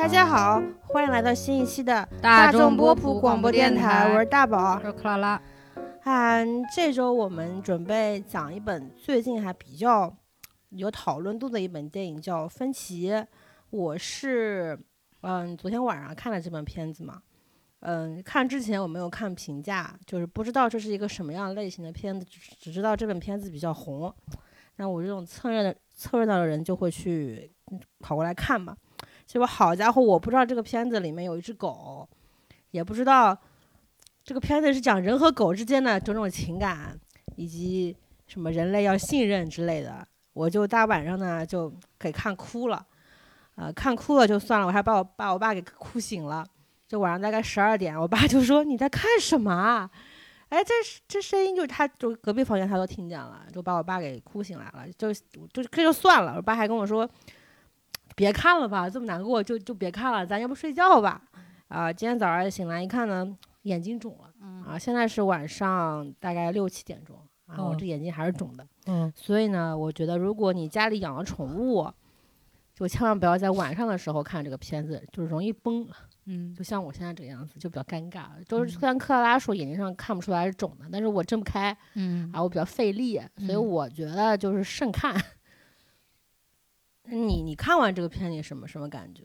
大家好，欢迎来到新一期的大众波普广播电台，我是大宝我。是克拉拉。啊，这周我们准备讲一本最近还比较有讨论度的一本电影，叫《分歧》。我是嗯，昨天晚上看了这本片子嘛，嗯，看之前我没有看评价，就是不知道这是一个什么样类型的片子，只只知道这本片子比较红。那我这种蹭热的蹭热闹的人就会去嗯跑过来看嘛。结果好家伙，我不知道这个片子里面有一只狗，也不知道这个片子是讲人和狗之间的种种情感，以及什么人类要信任之类的。我就大晚上呢就给看哭了，呃，看哭了就算了，我还把我把我爸给哭醒了。就晚上大概十二点，我爸就说你在看什么啊？哎，这这声音就他，就隔壁房间他都听见了，就把我爸给哭醒来了。就就这就算了，我爸还跟我说，别看了吧，这么难过就就别看了，咱要不睡觉吧。啊，今天早上醒来一看呢，眼睛肿了。啊，现在是晚上大概六七点钟啊，我哦这眼睛还是肿的。嗯，所以呢，我觉得如果你家里养了宠物，就千万不要在晚上的时候看这个片子，就是容易崩。嗯，就像我现在这个样子，就比较尴尬。就是虽然克拉拉说眼睛上看不出来是肿的，但是我睁不开嗯，啊，我比较费力，所以嗯我觉得就是慎看。你你看完这个片，你什么什么感觉？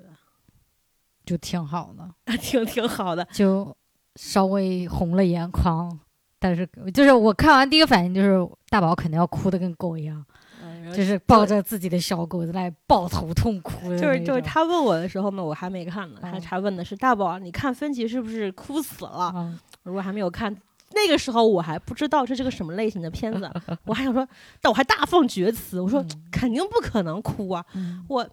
就挺好的，挺挺好的。就稍微红了眼眶，但是就是我看完第一个反应就是大宝肯定要哭的跟狗一样，嗯就是抱着自己的小狗在那里抱头痛哭的就是就是他问我的时候呢，我还没看呢。他哦他问的是大宝，你看芬奇是不是哭死了？啊，如果还没有看，那个时候我还不知道这是个什么类型的片子，我还想说，但我还大放厥词，我说嗯肯定不可能哭啊！嗯我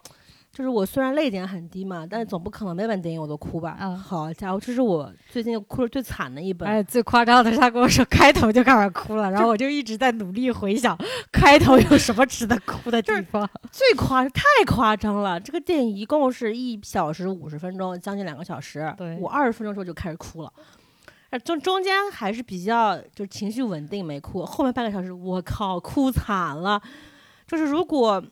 就是我虽然泪点很低嘛，但是总不可能每本电影我都哭吧？嗯好家伙，这是我最近哭的最惨的一本。哎最夸张的是，他跟我说开头就开始哭了，然后我就一直在努力回想开头有什么值得哭的地方。最夸太夸张了！这个电影一共是一小时五十分钟，将近两个小时。对我二十分钟时候就开始哭了，呃中中间还是比较就是情绪稳定，没哭。后面半个小时，我靠，哭惨了。就是如果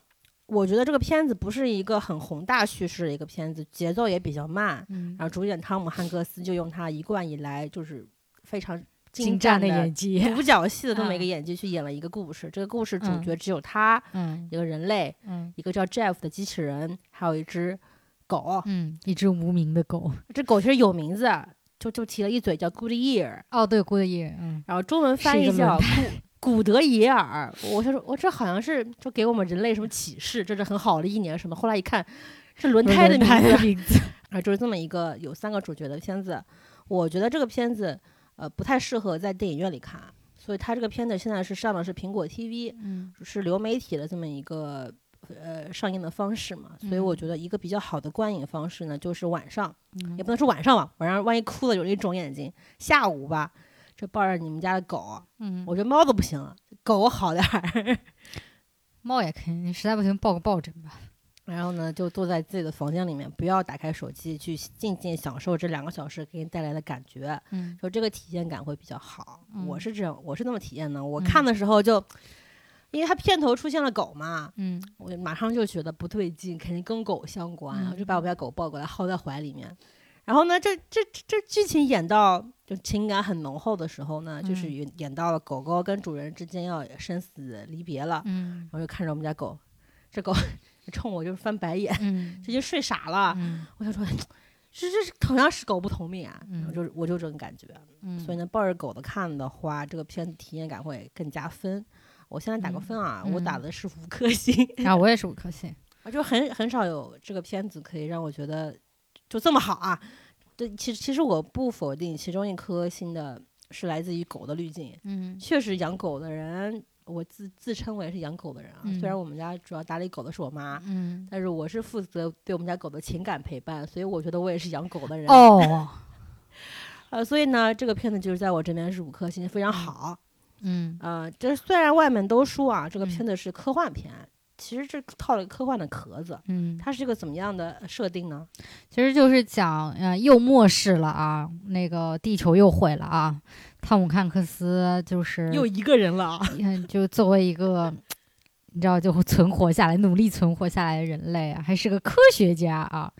我觉得这个片子不是一个很宏大叙事的一个片子，节奏也比较慢，嗯然，后主演汤姆汉克斯就用他一贯以来就是非常精湛湛的演技。独角戏的这么一个嗯演技去演了一个故事。这个故事主嗯角只有他嗯一个人类。嗯一个叫 Jeff 的机器人，还有一只狗。嗯，一只无名的狗。这狗其实有名字，就就提了一嘴叫 Good Year 哦，对，，Good Year，嗯，然后中文翻译叫古古德耶尔。我就说，我这好像是就给我们人类什么启示，这是很好的一年什么。后来一看，是轮胎的名名字。啊，就是这么一个有三个主角的片子。我觉得这个片子呃不太适合在电影院里看，所以它这个片子现在是上的是苹果 TV，嗯是流媒体的这么一个呃上映的方式嘛，所以我嗯觉得一个比较好的观影方式呢，就是晚上，嗯也不能说晚上吧，晚上万一哭了有一肿眼睛，下午吧，就抱着你们家的狗，嗯，我觉得猫都不行，狗好点儿，猫也可以，你实在不行抱个抱枕吧。然后呢就坐在自己的房间里面，不要打开手机，去静静享受这两个小时给你带来的感觉，嗯就这个体验感会比较好。我嗯是这样，我是那么体验的，我嗯看的时候就。因为它片头出现了狗嘛，嗯我马上就觉得不对劲，肯定跟狗相关，我就把我们家狗抱过来薅在怀里面。然后呢，这这这这剧情演到就情感很浓厚的时候呢，就是嗯演演到了狗狗跟主人之间要生死离别了，嗯然后就看着我们家狗，这狗 冲我就是翻白眼，嗯直接睡傻了。嗯我想说，这这是同样是狗不同命啊，嗯我就我就这种感觉。嗯，所以呢，抱着狗的看的话，这个片子体验感会更加分。我现在打个嗯分啊，我打嗯的是五颗星。啊，我也是五颗星。我 就很很少有这个片子可以让我觉得就这么好啊。对，其实其实我不否定其中一颗星的是来自于狗的滤镜，嗯确实养狗的人，我自自称为是养狗的人啊。虽然嗯我们家主要打理狗的是我妈，嗯但是我是负责对我们家狗的情感陪伴，所以我觉得我也是养狗的人。哦，呃，所以呢，这个片子就是在我这边是五颗星，非常好。嗯呃，这虽然外面都说啊，这个嗯片子是科幻片，其实这套了一个科幻的壳子。嗯，它是一个怎么样的设定呢？其实就是讲，呃，又末世了啊，那个地球又毁了啊。汤姆汉克斯就是又一个人了啊！嗯，就作为一个你知道就存活下来，努力存活下来的人类啊，还是个科学家啊。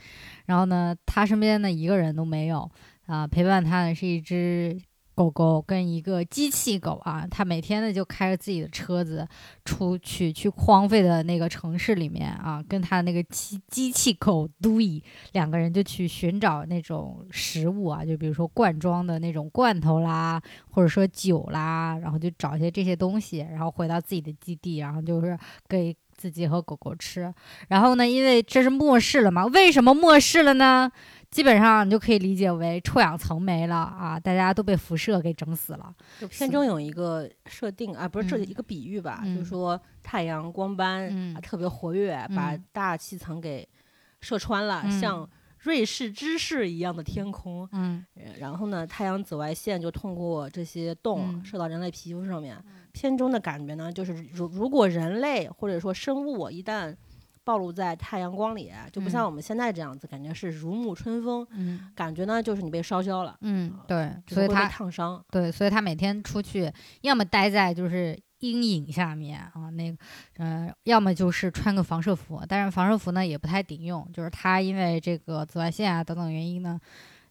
然后呢，他身边呢一个人都没有啊，陪伴他的是一只。狗狗跟一个机器狗啊，它每天呢就开着自己的车子出去，去荒废的那个城市里面啊，跟它那个机机器狗 d o 两个人就去寻找那种食物啊，就比如说罐装的那种罐头啦，或者说酒啦，然后就找一些这些东西，然后回到自己的基地，然后就是给自己和狗狗吃。然后呢，因为这是末世了嘛，为什么末世了呢？基本上你就可以理解为臭氧层没了啊，大家都被辐射给整死了。就片中有一个设定啊，不是这嗯。一个比喻吧，嗯。就是说太阳光斑、嗯。啊特别活跃，把嗯。大气层给射穿了，嗯。像瑞士芝士一样的天空。然后呢，太阳紫外线就通过这些洞嗯。射到人类皮肤上面。片中的感觉呢，就是如如果人类或者说生物一旦暴露在太阳光里，就不像嗯我们现在这样子，感觉是如沐春风，嗯感觉呢就是你被烧焦了，嗯，对，所以他烫伤。对，所以他每天出去，要么待在就是阴影下面啊，那个，呃，要么就是穿个防射服，但是防射服呢也不太顶用，就是他因为这个紫外线啊等等原因呢，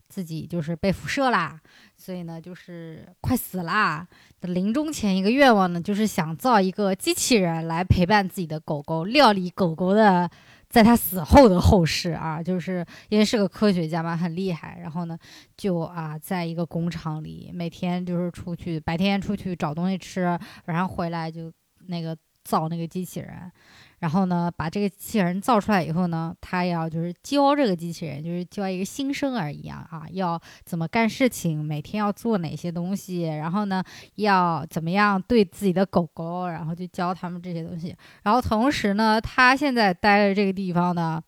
自己就是被辐射啦，所以呢就是快死啦。临终前一个愿望呢，就是想造一个机器人来陪伴自己的狗狗，料理狗狗的。在他死后的后事啊，就是因为是个科学家嘛，很厉害。然后呢，就啊，在一个工厂里，每天就是出去，白天出去找东西吃，晚上回来就那个造那个机器人。然后呢，把这个机器人造出来以后呢，他要就是教这个机器人，就是教一个新生儿一样啊，要怎么干事情，每天要做哪些东西，然后呢，要怎么样对自己的狗狗，然后就教他们这些东西。然后同时呢，他现在待的这个地方呢。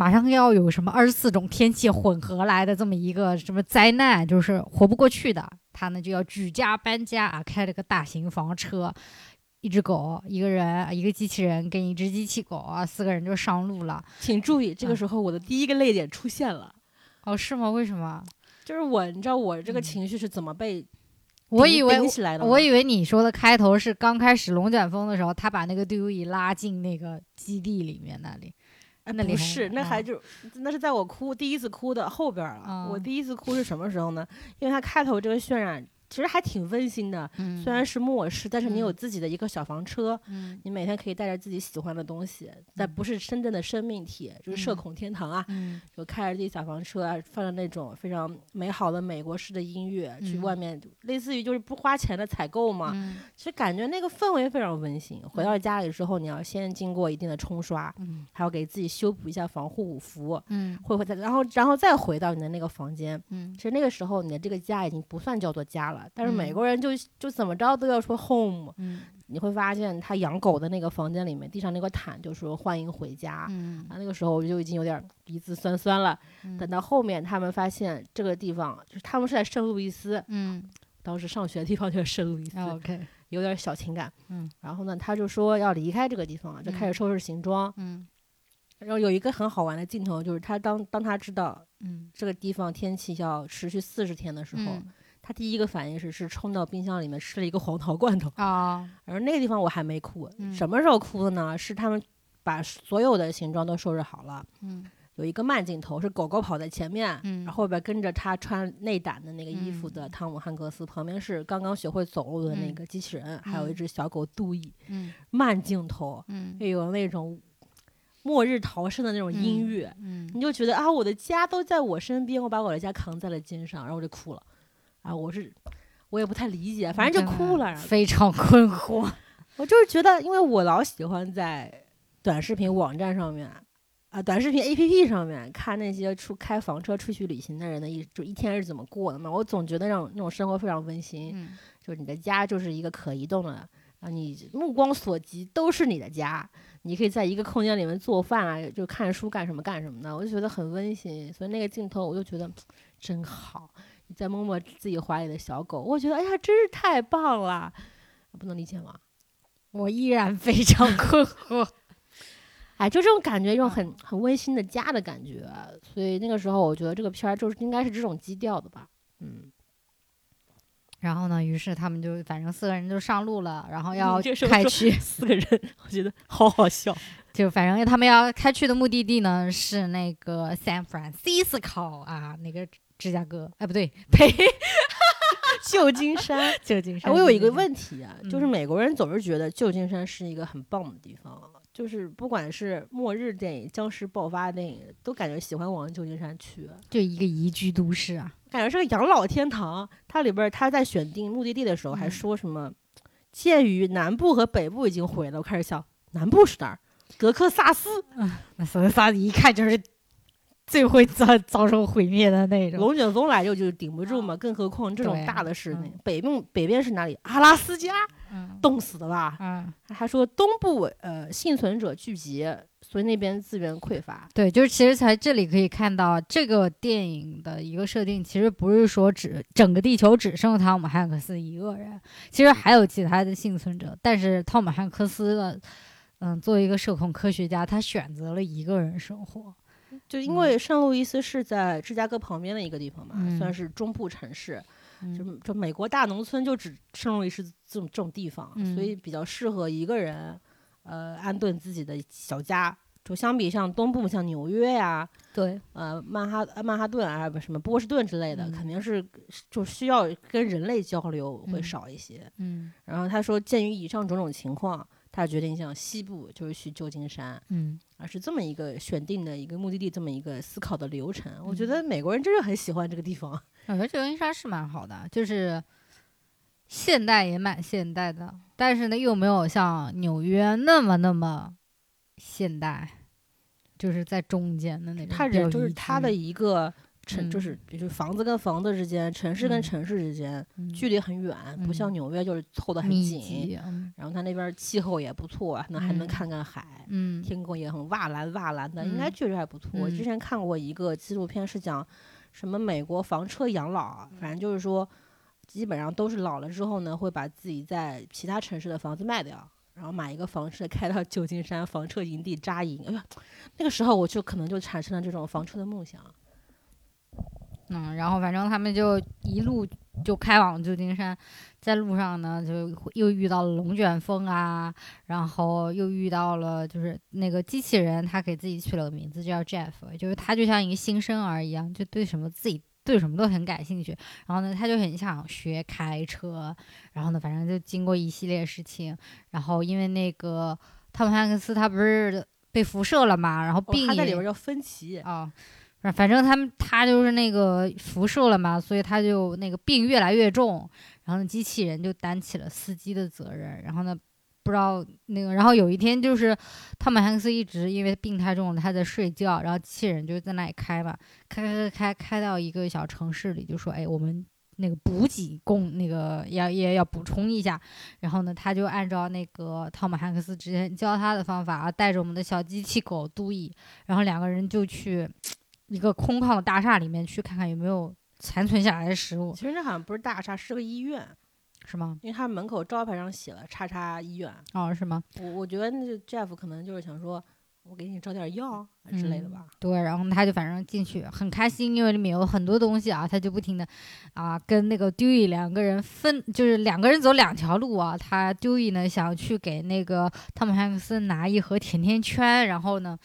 马上要有什么二十四种天气混合来的这么一个什么灾难，就是活不过去的，他呢就要举家搬家啊，开了个大型房车，一只狗，一个人，一个机器人跟一只机器狗啊，四个人就上路了。请注意，这个嗯时候我的第一个泪点出现了，哦，是吗？为什么？就是我，你知道我这个嗯情绪是怎么被顶我以为起来的？我以为你说的开头是刚开始龙卷风的时候，他把那个队伍一拉进那个基地里面那里。哎那里不是，那还啊就那是在我哭第一次哭的后边儿了。我啊第一次哭是什么时候呢？因为他开头这个渲染其实还挺温馨的，嗯，虽然是末世，但是你有嗯。自己的一个小房车，嗯。你每天可以带着自己喜欢的东西，但嗯。不是真正的生命体，就是社嗯。恐天堂啊，嗯。就开着自己小房车啊，放着那种非常美好的美国式的音乐，去嗯。外面类似于就是不花钱的采购嘛，嗯。其实感觉那个氛围非常温馨。回到家里之后，你要先经过一定的冲刷，嗯。还要给自己修补一下防护服，嗯。会会再然后然后再回到你的那个房间。嗯。其实那个时候你的这个家已经不算叫做家了，但是美嗯国人就就怎么着都要说 home。嗯你会发现他养狗的那个房间里面，地上那个毯就说欢迎回家。嗯啊，那个时候我就已经有点鼻子酸酸了。等嗯到后面他们发现这个地方，就是他们是在圣路易斯，嗯当时上学的地方就是圣路易斯，，OK，有点小情感。嗯然后呢，他就说要离开这个地方，就开始嗯收拾行装。嗯然后有一个很好玩的镜头，就是他当当他知道嗯这个地方天气要持续四十天的时候，嗯他第一个反应是是冲到冰箱里面吃了一个黄桃罐头。啊而那个地方我还没哭，嗯什么时候哭的呢？是他们把所有的行装都收拾好了，嗯有一个慢镜头是狗狗跑在前面，嗯然后后边跟着他穿内胆的那个衣服的嗯汤姆汉克斯，旁边是刚刚学会走路的那嗯个机器人，还有一嗯只小狗杜伊。嗯慢镜头嗯又有那种末日逃生的那种音嗯乐，嗯你就觉得啊，我的家都在我身边，我把我的家扛在了肩上，然后我就哭了。啊，我是我也不太理解，反正就哭了。非常困惑。我就是觉得，因为我老喜欢在短视频网站上面。啊，短视频 A P P 上面看那些出开房车出去旅行的人的一就一天是怎么过的嘛，我总觉得那种那种生活非常温馨。嗯就是你的家就是一个可移动的啊，你目光所及都是你的家，你可以在一个空间里面做饭啊，就看书干什么干什么的，我就觉得很温馨。所以那个镜头我就觉得 真好。你再摸摸自己怀里的小狗，我觉得哎呀，真是太棒了，不能理解吗？我依然非常困惑。哎，就这种感觉，一种很很温馨的家的感觉。所以那个时候，我觉得这个片儿就是应该是这种基调的吧。嗯，然后呢，于是他们就反正四个人就上路了，然后要开去，四个人，我觉得好好笑。就反正他们要开去的目的地呢是那个 San Francisco 啊，那个芝加哥，哎不对，呸 旧金山。旧金山。哎我有一个问题啊，就是嗯美国人总是觉得旧金山是一个很棒的地方，就是不管是末日电影、僵尸爆发电影，都感觉喜欢往旧金山去，就一个宜居都市啊。感觉是个养老天堂。它里边儿他在选定目的地的时候还嗯说什么，鉴于南部和北部已经毁了，我开始想南部是哪儿？德克萨斯，那索德萨一看就是最会遭 遭受毁灭的那种。龙卷风来就就顶不住嘛，更何况这种大的室内嗯，北边北边是哪里？阿拉斯加，嗯冻死的吧？嗯，还说东部呃幸存者聚集，所以那边资源匮乏。对，就是其实在这里可以看到，这个电影的一个设定，其实不是说只整个地球只剩汤姆汉克斯一个人，其实还有其他的幸存者，但是汤姆汉克斯的。嗯，作为一个社恐科学家，他选择了一个人生活。就因为圣路易斯是在芝加哥旁边的一个地方嘛，嗯。算是中部城市，就嗯。就美国大农村就只圣路易斯这种这种地方，嗯所以比较适合一个人呃安顿自己的小家。就相比像东部，像纽约呀、对，呃曼哈呃曼哈顿啊，不什么波士顿之类的，嗯。肯定是就需要跟人类交流会嗯。少一些。嗯。然后他说，鉴于以上种种情况，他决定向西部，就是去旧金山，嗯，而是这么一个选定的一个目的地，这么一个思考的流程。我觉嗯得美国人真是很喜欢这个地方。我觉得旧金山是蛮好的，就是现代也蛮现代的，但是呢又没有像纽约那么那么现代，就是在中间的那种。他人就是他的，一个城，就嗯是比如房子跟房子之间，城市跟嗯城市之间、嗯距离很远，不像嗯纽约就是凑得很密紧。然后他那边气候也不错啊，那还能嗯看看海。嗯天空也很瓦蓝瓦蓝的，应该嗯确实还不错。我之嗯前看过一个纪录片，是讲什么美国房车养老啊，反正就是说，基本上都是老了之后呢，会把自己在其他城市的房子卖掉，然后买一个房车开到旧金山房车营地扎营。哎呀，那个时候我就可能就产生了这种房车的梦想。嗯，然后反正他们就一路就开往旧金山，在路上呢就又遇到了龙卷风啊，然后又遇到了就是那个机器人，他给自己取了个名字叫 Jeff，就是他就像一个新生儿一样，就对什么自己。对什么都很感兴趣，然后呢，他就很想学开车，然后呢，反正就经过一系列事情，然后因为那个汤姆汉克斯他不是被辐射了嘛，然后哦病也他在里边叫芬奇，啊，反反正他们他就是那个辐射了嘛，所以他就那个病越来越重，然后，机器人就担起了司机的责任，然后呢，不知道那个，然后有一天就是汤姆汉克斯一直因为病太重了，他在睡觉，然后机器人就在那里开嘛，开开开开开到一个小城市里，就说哎我们。那个补给供那个要也要补充一下，然后呢，他就按照那个汤姆汉克斯之前教他的方法啊，带着我们的小机器狗杜伊，然后两个人就去一个空旷的大厦里面去看看有没有残存下来的食物，其实那好像不是大厦，是个医院，是吗？因为他门口招牌上写了“叉叉医院哦，是吗？”。我我觉得那个 Jeff 可能就是想说，我给你找点药啊之类的嗯吧。对，然后他就反正进去很开心，因为里面有很多东西啊，他就不停的啊跟那个 Dewey 两个人分，就是两个人走两条路啊。他 Dewey 呢想去给那个汤姆汉克斯拿一盒甜甜圈，然后呢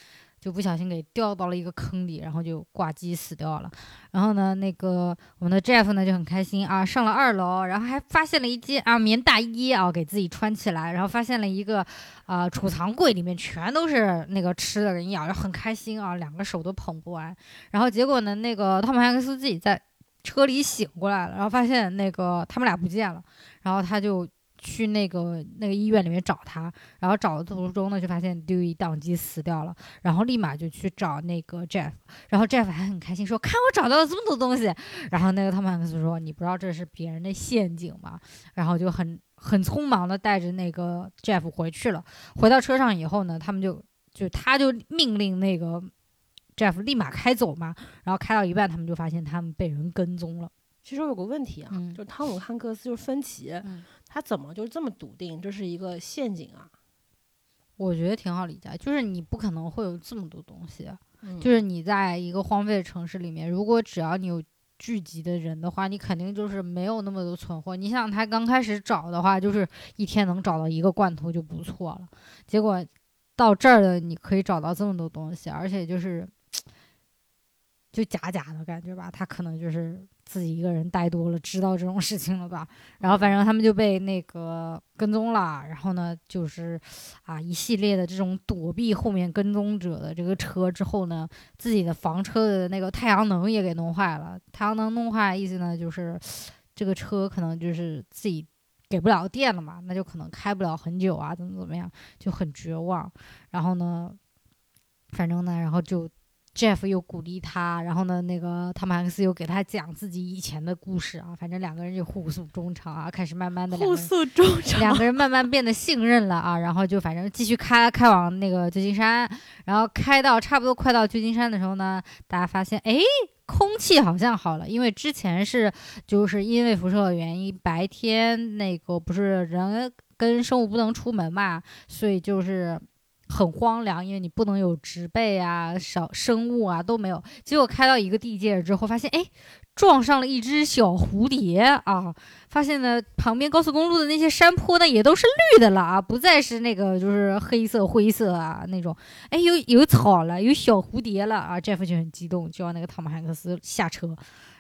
就不小心给掉到了一个坑里，然后就挂机死掉了。然后呢，那个我们的 Jeff 呢就很开心啊，上了二楼，然后还发现了一件啊棉大衣啊给自己穿起来，然后发现了一个啊、储藏柜里面全都是那个吃的人咬着很开心啊，两个手都捧不完。然后结果呢，那个汤姆汉克斯自己在车里醒过来了，然后发现那个他们俩不见了，然后他就。去那个那个医院里面找他，然后找的途中呢，就发现 Dewey 宕机死掉了，然后立马就去找那个 Jeff，然后 Jeff 还很开心说：“看我找到了这么多东西。”然后那个汤姆汉克斯说：“你不知道这是别人的陷阱吗？”然后就很很匆忙的带着那个 Jeff 回去了。回到车上以后呢，他们就就他就命令那个 Jeff 立马开走嘛。然后开到一半，他们就发现他们被人跟踪了。其实我有个问题啊，嗯就是汤姆汉克斯就是芬奇，嗯他怎么就这么笃定这是一个陷阱啊？我觉得挺好理解，就是你不可能会有这么多东西，嗯就是你在一个荒废的城市里面，如果只要你有聚集的人的话，你肯定就是没有那么多存货。你想他刚开始找的话，就是一天能找到一个罐头就不错了。结果到这儿的，你可以找到这么多东西，而且就是 就假假的感觉吧。他可能就是自己一个人待多了，知道这种事情了吧。然后反正他们就被那个跟踪了，然后呢，就是啊一系列的这种躲避后面跟踪者的这个车之后呢，自己的房车的那个太阳能也给弄坏了。太阳能弄坏意思呢，就是这个车可能就是自己给不了电了嘛，那就可能开不了很久啊，怎么怎么样，就很绝望。然后呢，反正呢，然后就 Jeff 又鼓励他，然后呢，那个汤姆汉克斯又给他讲自己以前的故事啊，反正两个人就互诉衷肠啊，开始慢慢的互诉衷肠，两个人慢慢变得信任了啊，然后就反正继续开开往那个旧金山，然后开到差不多快到旧金山的时候呢，大家发现哎。空气好像好了，因为之前是就是因为辐射的原因，白天那个不是人跟生物不能出门嘛，所以就是很荒凉，因为你不能有植被啊、小生物啊都没有。结果开到一个地界之后，发现哎。撞上了一只小蝴蝶啊！发现呢，旁边高速公路的那些山坡呢，也都是绿的了啊，不再是那个就是黑色、灰色啊那种。哎，有有草了，有小蝴蝶了啊！Jeff 就很激动，就让那个汤姆汉克斯下车。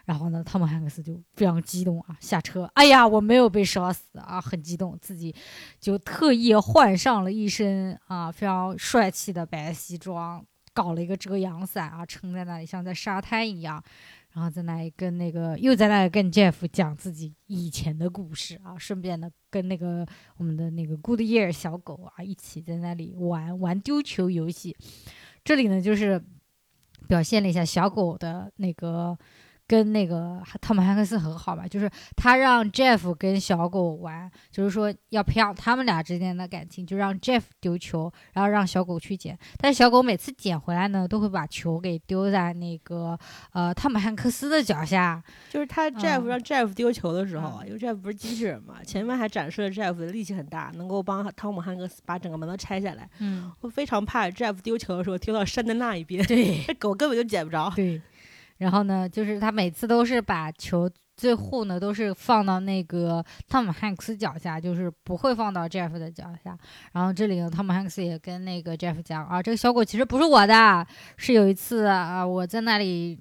然后呢，汤姆汉克斯就非常激动啊，下车。哎呀，我没有被烧死啊，很激动，自己就特意换上了一身啊非常帅气的白西装，搞了一个遮阳伞啊，撑在那里，像在沙滩一样。然后在那里跟那个又在那里跟 Jeff 讲自己以前的故事啊，顺便呢跟那个我们的那个 Good Year 小狗啊一起在那里玩玩丢球游戏。这里呢就是表现了一下小狗的那个。跟那个汤姆汉克斯很好嘛，就是他让 Jeff 跟小狗玩，就是说要培养他们俩之间的感情，就让 Jeff 丢球，然后让小狗去捡。但是小狗每次捡回来呢，都会把球给丢在那个呃汤姆汉克斯的脚下。就是他 Jeff 让 Jeff 丢球的时候，因为 Jeff 不是机器人嘛，前面还展示了 Jeff 的力气很大，能够帮汤姆汉克斯把整个门都拆下来。嗯，我非常怕 Jeff 丢球的时候丢到山的那一边，对，狗根本就捡不着。对。然后呢，就是他每次都是把球最后呢都是放到那个汤姆汉克斯脚下，就是不会放到 Jeff 的脚下。然后这里呢，汤姆汉克斯也跟那个 Jeff 讲啊，这个小狗其实不是我的，是有一次啊，我在那里。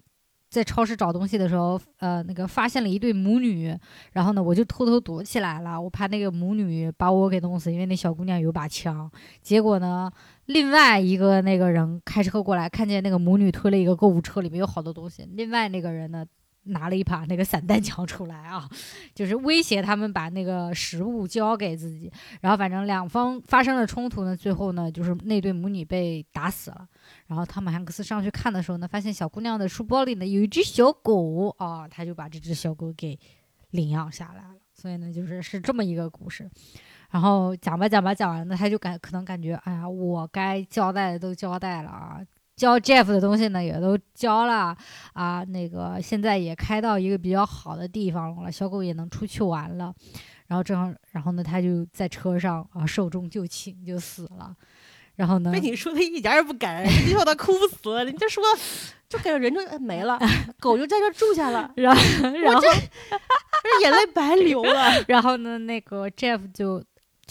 在超市找东西的时候，呃，那个发现了一对母女，然后呢，我就偷偷躲起来了，我怕那个母女把我给弄死，因为那小姑娘有把枪。结果呢，另外一个那个人开车过来，看见那个母女推了一个购物车，里面有好多东西。另外那个人呢？拿了一把那个散弹枪出来啊，就是威胁他们把那个食物交给自己。然后反正两方发生了冲突呢，最后呢就是那对母女被打死了。然后汤姆汉克斯上去看的时候呢，发现小姑娘的书包里呢有一只小狗啊，他就把这只小狗给领养下来了。所以呢，就是是这么一个故事。然后讲吧讲吧讲完了，他就感可能感觉，哎呀，我该交代的都交代了啊。教 Jeff 的东西呢，也都教了啊。那个现在也开到一个比较好的地方了，小狗也能出去玩了。然后正好，然后呢，他就在车上啊，寿终就寝就死了。然后呢，被你说的一点也不感人，你笑他哭死了。你这说，就感觉人就没了，狗就在这住下了。然后，然后这眼泪白流了。然后呢，那个 Jeff 就。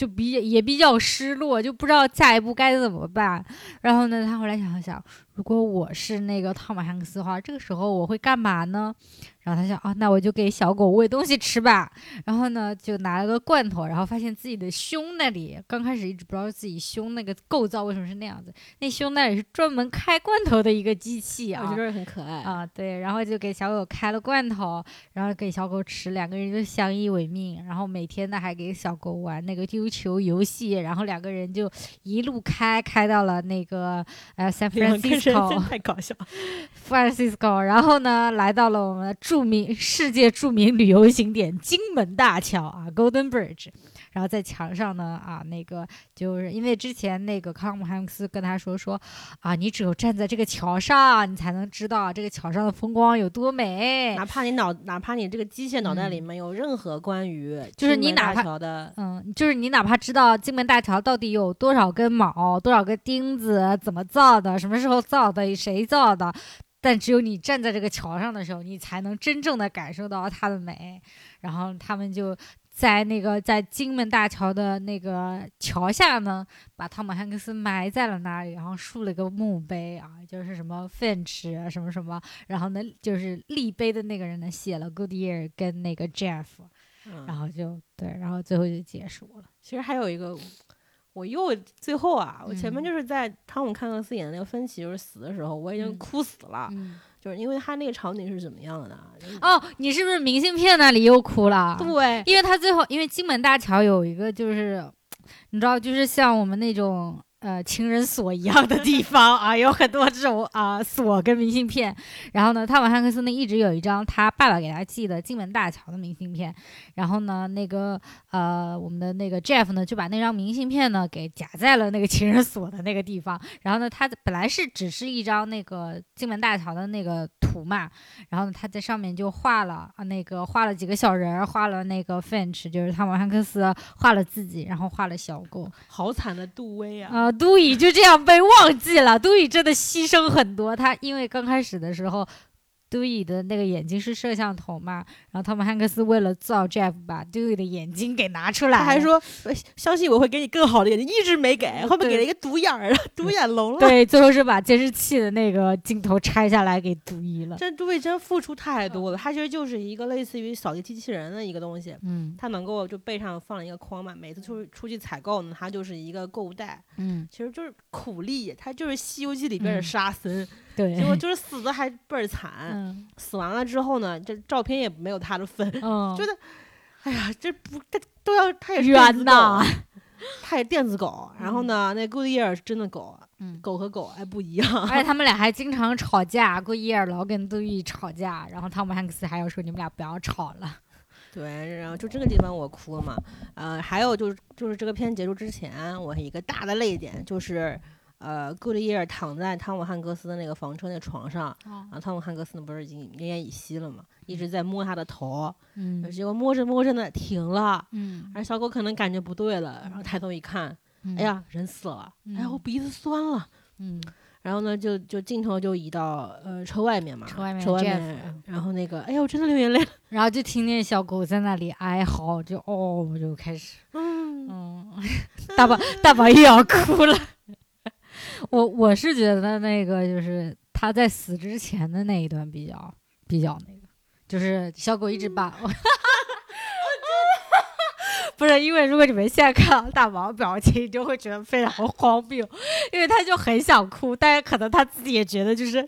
就比也比较失落，就不知道下一步该怎么办。然后呢，他后来想了想，如果我是那个汤姆汉克斯的话，这个时候我会干嘛呢？然后他想啊，那我就给小狗喂东西吃吧。然后呢，就拿了个罐头，然后发现自己的胸那里，刚开始一直不知道自己胸那个构造为什么是那样子。那胸那里是专门开罐头的一个机器啊，我觉得很可爱啊。对，然后就给小狗开了罐头，然后给小狗吃，两个人就相依为命。然后每天呢，还给小狗玩那个丢球游戏，然后两个人就一路开开到了那个呃 San Francisco，太搞 笑，Francisco。然后呢，来到了我们。著名世界著名旅游景点金门大桥啊，Golden Bridge，然后在墙上呢啊，那个就是因为之前那个康姆汉克斯跟他说说啊，你只有站在这个桥上，你才能知道这个桥上的风光有多美。哪怕你脑，哪怕你这个机械脑袋里面有任何关于就是你哪怕嗯，就是你哪怕知道金门大桥到底有多少根铆、多少个钉子、怎么造的、什么时候造的、谁造的。但只有你站在这个桥上的时候，你才能真正的感受到它的美。然后他们就在那个在金门大桥的那个桥下呢，把汤姆汉克斯埋在了那里，然后竖了个墓碑啊，就是什么 Finch 啊什么什么，然后呢就是立碑的那个人呢写了 Goodyear 跟那个 Jeff，嗯然后就对，然后最后就结束了。其实还有一个，我又最后啊，我前面嗯就是在汤姆汉克斯演的那个芬奇就是死的时候，我已经嗯哭死了，嗯，就是因为他那个场景是怎么样的呢？哦，你是不是明信片那里又哭了？对，因为他最后，因为金门大桥有一个就是，你知道，就是像我们那种呃情人锁一样的地方啊，有很多这种啊、锁跟明信片。然后呢，汤姆汉克斯呢一直有一张他爸爸给他寄的金门大桥的明信片。然后呢，那个呃我们的那个 Jeff 呢就把那张明信片呢给夹在了那个情人锁的那个地方。然后呢，他本来是只是一张那个金门大桥的那个图嘛，然后呢，他在上面就画了啊，那个画了几个小人儿，画了那个 Finch，就是汤姆汉克斯，画了自己，然后画了小狗。好惨的杜威啊！啊、杜伊就这样被忘记了。都已真的牺牲很多，他因为刚开始的时候。杜伊的那个眼睛是摄像头嘛，然后汤姆汉克斯为了造 Jeff，把杜伊的眼睛给拿出来，他还说呃相信我会给你更好的眼睛，一直没给，后面给了一个独眼儿，独眼龙了。对，最后是把监视器的那个镜头拆下来给杜伊了。这杜威真付出太多了，他其实就是一个类似于扫地机器人的一个东西，嗯。他能够就背上放了一个筐嘛，每次出出去采购呢，他就是一个购物袋，嗯，其实就是苦力，他就是《西游记》里边的嗯。沙僧，对，结果 就是死的还倍儿惨，嗯死完了之后呢，这照片也没有他的份，嗯，就哎呀，这不这都要他也是电子狗他也电子狗，然后呢，那 Goodyear 是真的狗，嗯。狗和狗还不一样，而且 他们俩还经常吵架，，Goodyear 老跟杜伊吵架，然后汤姆汉克斯还要说你们俩不要吵了。对，然后就这个地方我哭了嘛，呃，还有就是就是这个片结束之前，我一个大的泪点就是，呃，顾丽叶躺在汤姆汉克斯的那个房车那床上，哦然后汤姆汉克斯呢不是已经奄奄一息了嘛，一直在摸他的头，嗯。结果摸着摸着呢停了，嗯，而小狗可能感觉不对了，然后抬头一看，嗯哎，呀，人死了，哎呀，我鼻子酸了。嗯。然后呢，就就镜头就移到呃车外面嘛，车外面车外面，然后那个，哎呀，我真的流眼泪了，然后就听见小狗在那里哀嚎，就哦，我就开始，嗯，嗯，大宝大宝又要哭了。我我是觉得那个就是他在死之前的那一段比较比较那个，就是小狗一直把。不是因为，如果你们现在看到大毛表情，就会觉得非常荒谬，因为他就很想哭，但是可能他自己也觉得就是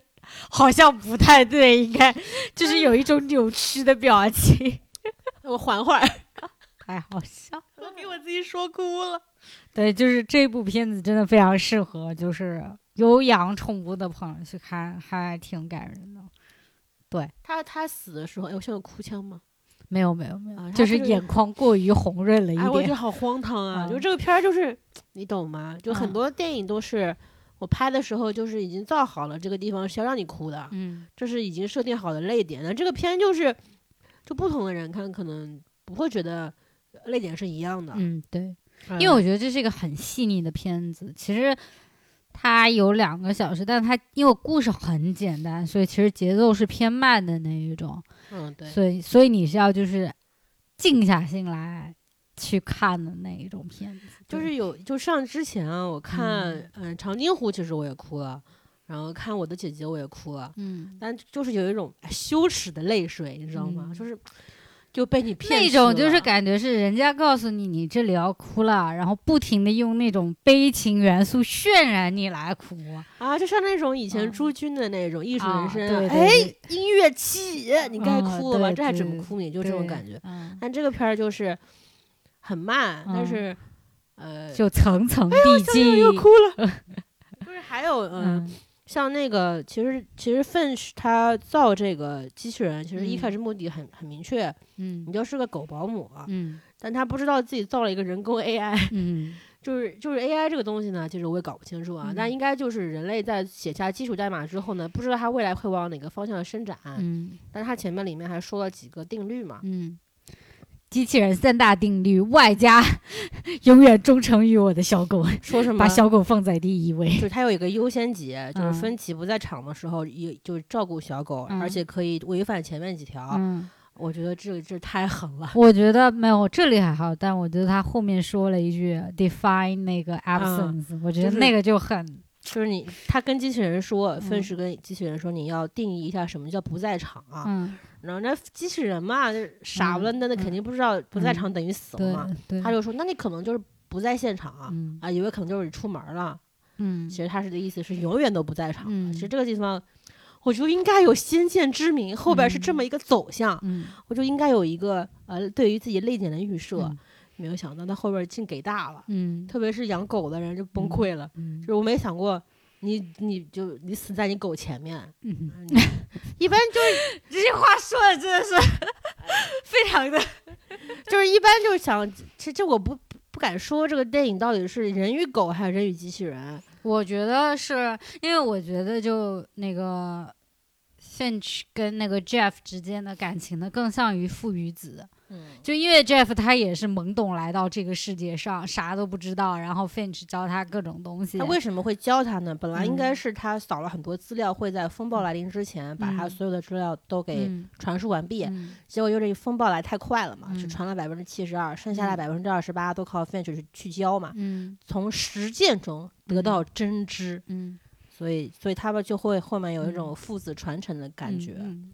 好像不太对，应该就是有一种扭曲的表情，我缓会儿，太好笑。我给我自己说哭了。对，就是这部片子真的非常适合就是有养宠物的朋友去看，还挺感人的。对他他死的时候，哎，我现在有哭腔吗？没有没有没有，啊就是这个眼眶过于红润了一哎，我觉得。好荒唐啊！嗯就这个片儿，就是你懂吗？就很嗯多电影都是我拍的时候，就是已经造好了这个地方是要让你哭的，嗯这是已经设定好的泪点。那这个片就是，就不同的人看可能不会觉得泪点是一样的，嗯，对，嗯因为我觉得这是一个很细腻的片子。其实它有两个小时，但它因为故事很简单，所以其实节奏是偏慢的那一种。嗯对，所以所以你是要就是静下心来去看的那一种片子。就是有就上之前啊，我看嗯长津湖其实我也哭了，然后看我的姐姐我也哭了，嗯。但就是有一种羞耻的泪水，你知道吗？嗯就是就被你骗那种就是感觉是人家告诉你你这里要哭了，然后不停的用那种悲情元素渲染你来哭。啊，就像那种以前嗯朱军的那种艺术啊人生，对对哎对，音乐起，你该嗯哭了吧？对这还怎么哭你？就这种感觉。嗯，但这个片儿就是很慢，但嗯是呃，就层层递又进。又哭了。不是还有嗯，嗯像那个其实其实 Finch 他造这个机器人，其实一嗯开始目的很很明确，嗯你就是个狗保姆，嗯但他不知道自己造了一个人工 AI。嗯就是就是 AI 这个东西呢，其实我也搞不清楚啊，但嗯应该就是人类在写下基础代码之后呢，不知道它未来会往哪个方向伸展。嗯但它前面里面还说了几个定律嘛，嗯。机器人三大定律，外加 永远忠诚于我的小狗，说什么？把小狗放在第一位。就是它有一个优先级，就是嗯芬奇不在场的时候，也就是照顾小狗，嗯而且可以违反前面几条。嗯，我觉得这这太狠了。我觉得没有这里还好，但我觉得他后面说了一句 define 那个 absence，、我觉得那个就很就是你，他跟机器人说，芬嗯奇跟机器人说，你要定义一下什么叫不在场啊。嗯，然后那机器人嘛，就傻不愣登的，嗯肯定不知道不在场等于死了对嘛。对，他就说，那你可能就是不在现场啊，嗯啊，以为可能就是你出门了。嗯其实他是的意思是永远都不在场。嗯其实这个地方，我就应该有先见之明，后边是这么一个走向，嗯我就应该有一个呃对于自己泪点的预设。嗯没有想到他后边竟给大了，嗯特别是养狗的人就崩溃了。嗯就是我没想过你你就你死在你狗前面，一般就是 这些话说的真的是 非常的就是一般就是想，其实这我不不不敢说这个电影到底是人与狗还是人与机器人。我觉得是因为我觉得就那个 Finch 跟那个 Jeff 之间的感情呢，更像于父与子。嗯，就因为 Jeff 他也是懵懂来到这个世界上，啥都不知道，然后 Finch 教他各种东西。他为什么会教他呢？本来应该嗯是他扫了很多资料，会在风暴来临之前把他嗯所有的资料都给嗯传输完毕。嗯结果因为这个风暴来太快了嘛，只嗯传了百分之七十二，剩下的嗯百分之二十八都靠 Finch 去去教嘛。嗯从实践中得嗯到真知，嗯所以所以他们就会后面有一嗯种父子传承的感觉。嗯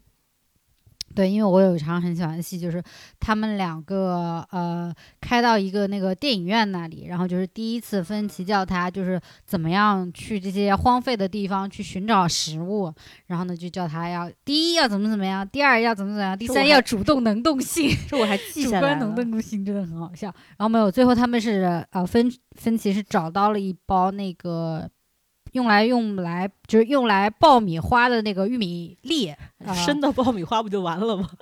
对，因为我有一场很喜欢的戏，就是他们两个呃开到一个那个电影院那里，然后就是第一次芬奇叫他就是怎么样去这些荒废的地方去寻找食物，然后呢就叫他要第一要怎么怎么样，第二要怎么怎么样，第三要主动能动性。这我还记主下来了。观能动性真的很好笑。然后没有，最后他们是呃芬芬奇是找到了一包那个用来用来就是用来爆米花的那个玉米粒，啊生的爆米花不就完了吗？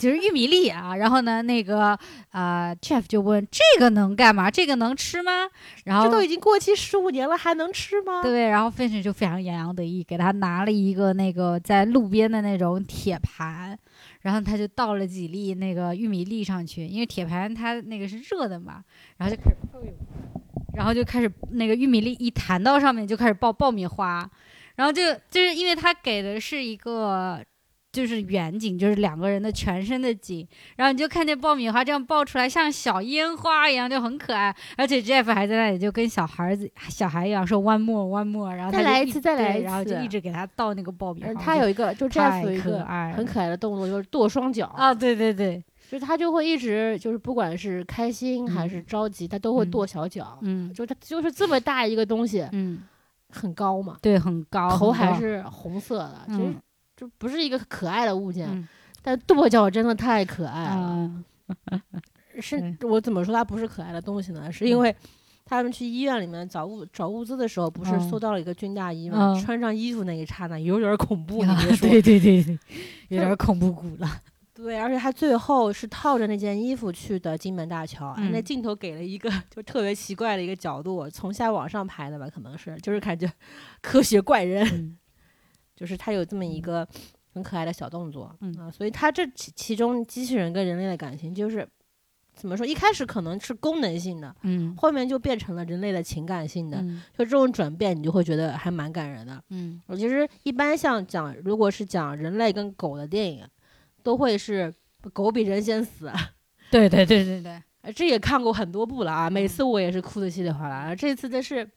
就是玉米粒啊。然后呢，那个啊、Jeff 就问这个能干嘛？这个能吃吗？然后这都已经过期十五年了，还能吃吗？对，然后 Finch 就非常洋洋得意，给他拿了一个那个在路边的那种铁盘，然后他就倒了几粒那个玉米粒上去，因为铁盘它那个是热的嘛，然后就开始，哎呦然后就开始那个玉米粒一弹到上面就开始爆爆米花，然后就就是因为他给的是一个。就是远景，就是两个人的全身的景，然后你就看见爆米花这样爆出来，像小烟花一样，就很可爱。而且 Jeff 还在那里就跟小孩子、小孩一样说 one more one more，然后再来一次再来一次然后就一直给他倒那个爆米花。嗯，他有一个，就就 Jeff 有一个可爱很可爱的动作，就是跺双脚，啊，对对对，就是他就会一直就是不管是开心还是着急，他都会嗯跺小脚。嗯就他就是这么大一个东西，嗯，很高嘛，对，很高，头还是红色的，其实嗯就不是一个可爱的物件，嗯但跺脚真的太可爱了。啊是我怎么说它不是可爱的东西呢？是嗯因为他们去医院里面找物找物资的时候，不是嗯搜到了一个军大衣吗？嗯穿上衣服那一刹那有点儿恐怖，你啊别说。对对对对，有点恐怖谷了。对，而且他最后是套着那件衣服去的金门大桥，哎那嗯。镜头给了一个就特别奇怪的一个角度，从下往上拍的吧，可能是，就是感觉 科学怪人，嗯。就是他有这么一个很可爱的小动作，嗯。啊，所以他这其其中机器人跟人类的感情就是怎么说，一开始可能是功能性的，嗯。后面就变成了人类的情感性的，嗯。就这种转变，你就会觉得还蛮感人的。嗯。我其实一般像讲，如果是讲人类跟狗的电影，都会是狗比人先死。对对对对对，呃这也看过很多部了啊，每嗯。次我也是哭的稀里哗啦。这次的是，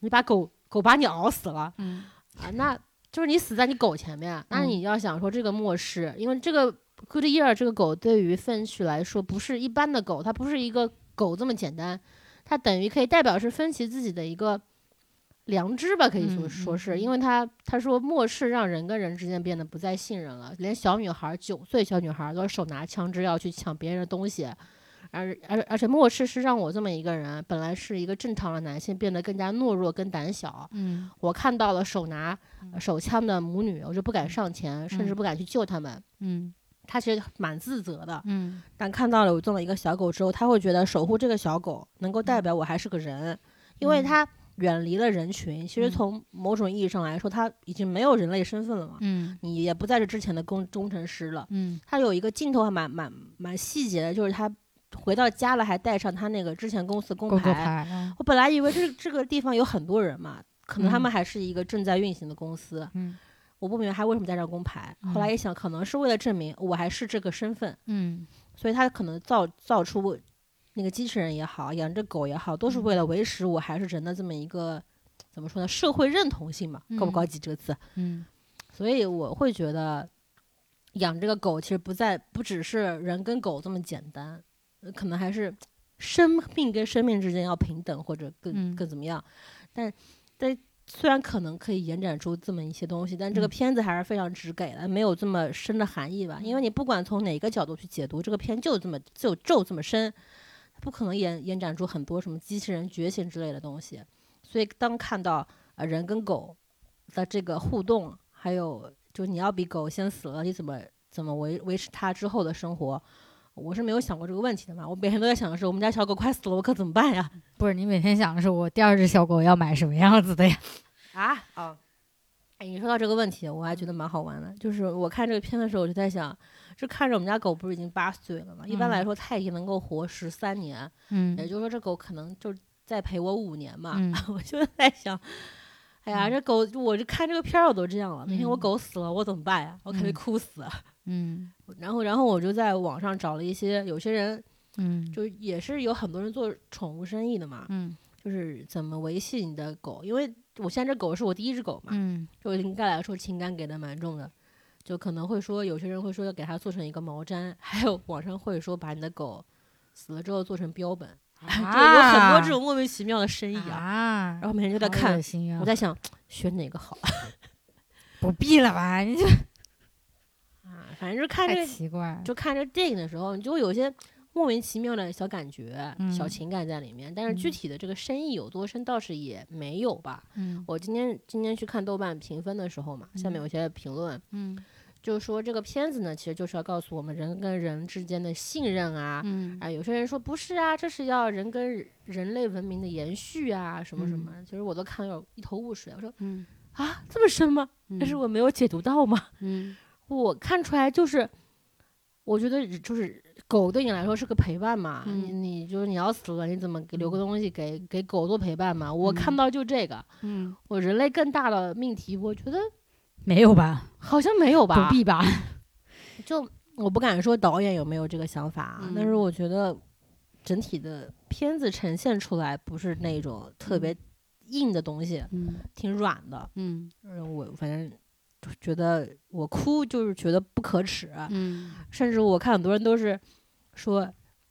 你把狗狗把你熬死了嗯。啊，那就是你死在你狗前面，那嗯。你要想说这个末世，因为这个 Goodyear 这个狗对于芬奇来说不是一般的狗，它不是一个狗这么简单，它等于可以代表是分歧自己的一个良知吧，可以说嗯说是，嗯。因为他他说末世让人跟人之间变得不再信任了，连小女孩九岁小女孩都手拿枪支要去抢别人的东西。而而而且末世是让我这么一个人，本来是一个正常的男性，变得更加懦弱跟胆小。嗯。我看到了手拿手枪的母女，我就不敢上前，甚至嗯。不敢去救他们。嗯。他其实蛮自责的，嗯。但看到了我这么一个小狗之后，他会觉得守护这个小狗能够代表我还是个人，因为嗯他远离了人群。其实嗯从某种意义上来说，他已经没有人类身份了嘛，嗯你也不再是之前的工工程师了。嗯他有一个镜头还蛮蛮蛮细节的，就是他回到家了，还带上他那个之前公司的工牌。牌，嗯我本来以为这这个地方有很多人嘛，可能他嗯们还是一个正在运行的公司。嗯我不明白他为什么带上工牌。嗯后来一想，可能是为了证明我还是这个身份，嗯所以他可能造造出那个机器人也好，养只狗也好，都是为了维持我还是人的这么一个怎么说呢，社会认同性嘛，高不嗯高级这个词？嗯所以我会觉得养这个狗其实不在不只是人跟狗这么简单，呃可能还是生命跟生命之间要平等或者更、嗯更怎么样。但但虽然可能可以延展出这么一些东西，但这个嗯片子还是非常直给的，没有这么深的含义吧？因为你不管从哪个角度去解读，这个片就这么就就这么深，不可能延延展出很多什么机器人觉醒之类的东西。所以当看到呃人跟狗的这个互动，还有就你要比狗先死了，你怎么怎么维维持它之后的生活？我是没有想过这个问题的嘛。我每天都在想的是，我们家小狗快死了，我可怎么办呀？不是你每天想的是我第二只小狗要买什么样子的呀？啊哦！哎，你说到这个问题，我还觉得蛮好玩的。就是我看这个片的时候，我就在想，就看着我们家狗不是已经八岁了嘛？一般嗯来说，它也能够活十三年，嗯也就是说，这狗可能就再陪我五年嘛。嗯 我就在想，哎呀，嗯这狗，我就看这个片儿我都这样了。那天我嗯狗死了，我怎么办呀？我肯定嗯哭死。嗯 然后，然后我就在网上找了一些，有些人嗯就也是有很多人做宠物生意的嘛，嗯就是怎么维系你的狗，因为我现在这狗是我第一只狗嘛，嗯就应该来说情感给的蛮重的，就可能会说有些人会说要给它做成一个毛毡，还有网上会说把你的狗死了之后做成标本，就有很多这种莫名其妙的生意啊。啊然后每天就在看我在想 选哪个好 不必了吧？你就啊，反正就看这奇怪。就看这电影的时候，你就有些莫名其妙的小感觉、小嗯情感在里面。但是具嗯体的这个深意有多深，倒是也没有吧。嗯我今天今天去看豆瓣评分的时候嘛，下面有些评论，嗯就是说这个片子呢，其实就是要告诉我们人跟人之间的信任啊。嗯啊，有些人说不是啊，这是要人跟人类文明的延续啊，什么什么。其实我都看有一头雾水。我说嗯啊，这么深吗？但是我没有解读到吗？嗯我看出来就是，我觉得就是狗对你来说是个陪伴嘛，你嗯你就是你要死了，你怎么给留个东西给给狗做陪伴嘛？我看嗯到就这个，嗯，我人类更大的命题，我觉得没有吧？好像没有吧？不必吧？就我不敢说导演有没有这个想法啊，但是嗯我觉得整体的片子呈现出来不是那种特别硬的东西，嗯挺软的。嗯嗯，我反正觉得我哭就是觉得不可耻，嗯甚至我看很多人都是说，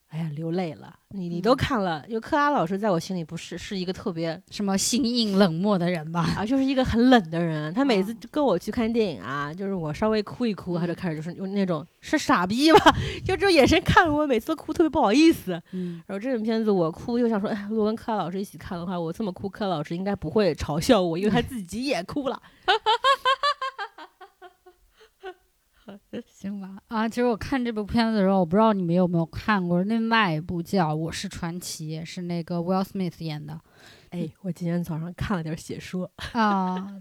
哎呀流泪了。你你都嗯看了，因为克拉老师在我心里不是是一个特别什么心硬冷漠的人吧？啊，就是一个很冷的人。他每次跟我去看电影啊，就是我稍微哭一哭，他就嗯开始就是用那种是傻逼吧，就这种眼神看着我，每次都哭特别不好意思。嗯然后这种片子我哭又想说，哎，如果跟克拉老师一起看的话，我这么哭，克拉老师应该不会嘲笑我，因为他自己也哭了。行吧。啊，其实我看这部片子的时候，我不知道你们有没有看过，另外一部叫《我是传奇》，是那个 Will Smith 演的。哎，我今天早上看了点解说，啊，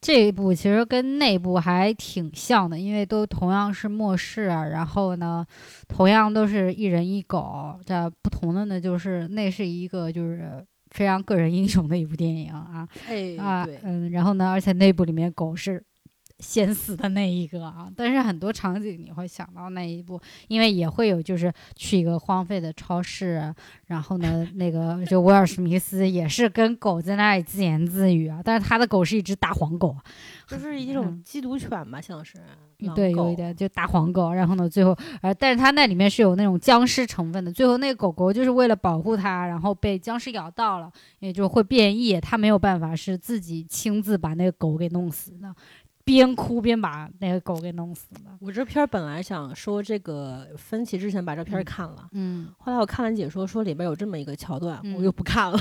这一部其实跟那部还挺像的，因为都同样是末世啊，然后呢，同样都是一人一狗。这不同的呢，就是那是一个就是非常个人英雄的一部电影啊哎，啊，嗯，然后呢，而且那部里面狗是。先死的那一个啊，但是很多场景你会想到那一步，因为也会有就是去一个荒废的超市，然后呢，那个就威尔史密斯也是跟狗在那里自言自语啊，但是他的狗是一只大黄狗，就 是一种嗯缉毒犬吧，像是。对，有一点就大黄狗，然后呢，最后呃，但是它那里面是有那种僵尸成分的，最后那个狗狗就是为了保护它，然后被僵尸咬到了，也就会变异，它没有办法是自己亲自把那个狗给弄死的，边哭边把那个狗给弄死了。我这片儿本来想说这个分歧之前把这片看了，嗯，后来我看完解说，说里边有这么一个桥段，我嗯就不看了，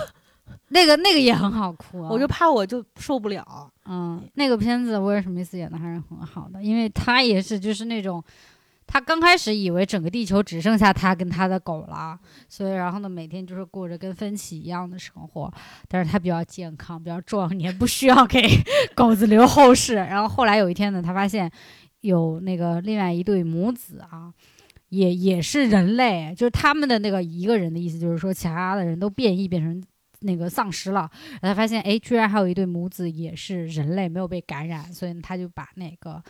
那个那个也很好哭啊，我就怕我就受不了。嗯，那个片子威尔史密斯演的还是很好的，因为他也是就是那种他刚开始以为整个地球只剩下他跟他的狗了，所以然后呢，每天就是过着跟芬奇一样的生活。但是他比较健康，比较壮也，不需要给狗子留后事。然后后来有一天呢，他发现有那个另外一对母子啊，也也是人类，就是他们的那个一个人的意思，就是说其他的人都变异变成那个丧尸了。然后他发现，哎，居然还有一对母子也是人类，没有被感染，所以他就把那个。